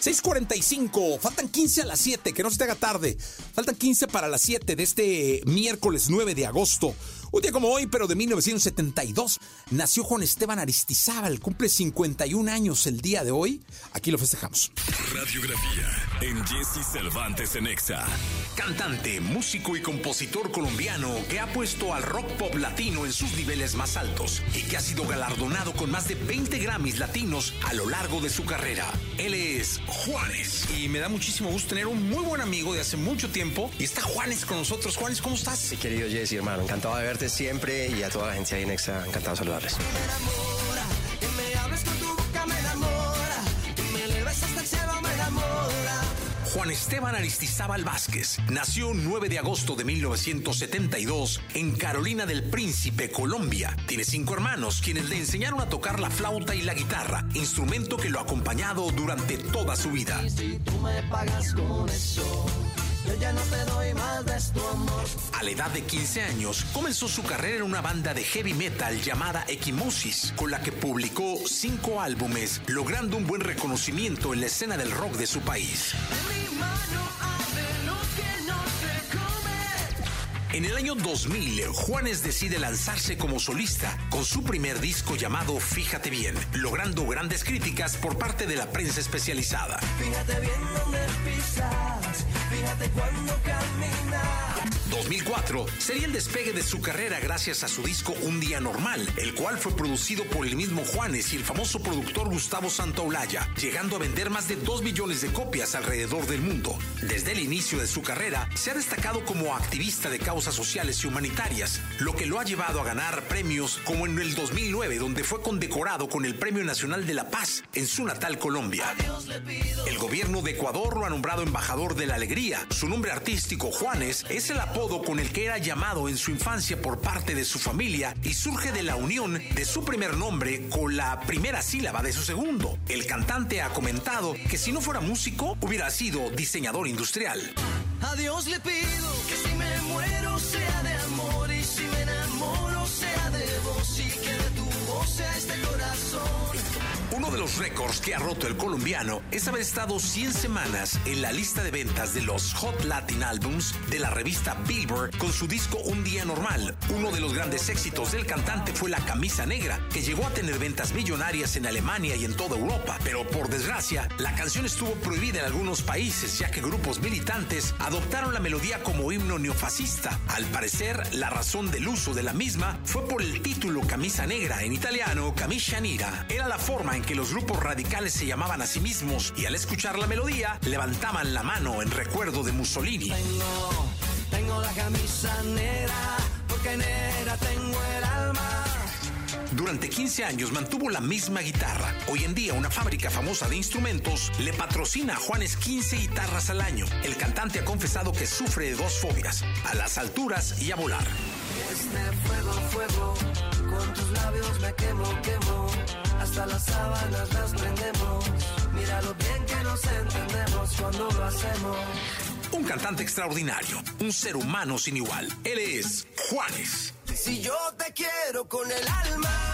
6:45, faltan 15 a las 7, que no se te haga tarde. Faltan 15 para las 7 de este miércoles 9 de agosto. Un día como hoy, pero de 1972, nació Juan Esteban Aristizábal. Cumple 51 años el día de hoy. Aquí lo festejamos. Radiografía en Jesse Cervantes en Exa. Cantante, músico y compositor colombiano que ha puesto al rock pop latino en sus niveles más altos y que ha sido galardonado con más de 20 Grammys latinos a lo largo de su carrera. Él es Juanes. Y me da muchísimo gusto tener un muy buen amigo de hace mucho tiempo. Y está Juanes con nosotros. Juanes, ¿cómo estás? Sí, querido Jesse, hermano. Encantado de verte siempre y a toda la agencia de Inexa. Encantado de saludarles. Juan Esteban Aristizábal Vázquez nació 9 de agosto de 1972 en Carolina del Príncipe, Colombia. Tiene cinco hermanos quienes le enseñaron a tocar la flauta y la guitarra, instrumento que lo ha acompañado durante toda su vida. A la edad de 15 años, comenzó su carrera en una banda de heavy metal llamada Equimosis, con la que publicó cinco álbumes, logrando un buen reconocimiento en la escena del rock de su país. En el año 2000, Juanes decide lanzarse como solista con su primer disco llamado Fíjate bien, logrando grandes críticas por parte de la prensa especializada. Fíjate bien dónde pisas, fíjate cuando caminas. 2004 sería el despegue de su carrera gracias a su disco Un Día Normal, el cual fue producido por el mismo Juanes y el famoso productor Gustavo Santaolalla, llegando a vender más de 2 millones de copias alrededor del mundo. Desde el inicio de su carrera, se ha destacado como activista de causas sociales y humanitarias, lo que lo ha llevado a ganar premios como en el 2009, donde fue condecorado con el Premio Nacional de la Paz en su natal Colombia. El gobierno de Ecuador lo ha nombrado embajador de la alegría. Su nombre artístico, Juanes, es el apodo con el que era llamado en su infancia por parte de su familia y surge de la unión de su primer nombre con la primera sílaba de su segundo. El cantante ha comentado que si no fuera músico, hubiera sido diseñador industrial. A Dios le pido que si me muero sea de amor los récords que ha roto el colombiano es haber estado 100 semanas en la lista de ventas de los Hot Latin Albums de la revista Billboard con su disco Un Día Normal. Uno de los grandes éxitos del cantante fue La Camisa Negra, que llegó a tener ventas millonarias en Alemania y en toda Europa. Pero por desgracia, la canción estuvo prohibida en algunos países, ya que grupos militantes adoptaron la melodía como himno neofascista. Al parecer, la razón del uso de la misma fue por el título Camisa Negra, en italiano Camiscia Nera. Era la forma en que los grupos radicales se llamaban a sí mismos y al escuchar la melodía levantaban la mano en recuerdo de Mussolini. Tengo, tengo la camisa negra, porque negra tengo el alma. Durante 15 años mantuvo la misma guitarra. Hoy en día una fábrica famosa de instrumentos le patrocina a Juanes 15 guitarras al año. El cantante ha confesado que sufre de dos fobias, a las alturas y a volar. Este fuego, fuego, con tus labios me quemo, quemo hasta las sábanas las prendemos. Mira lo bien que nos entendemos cuando lo hacemos. Un cantante extraordinario, un ser humano sin igual. Él es Juanes. Si yo te quiero con el alma,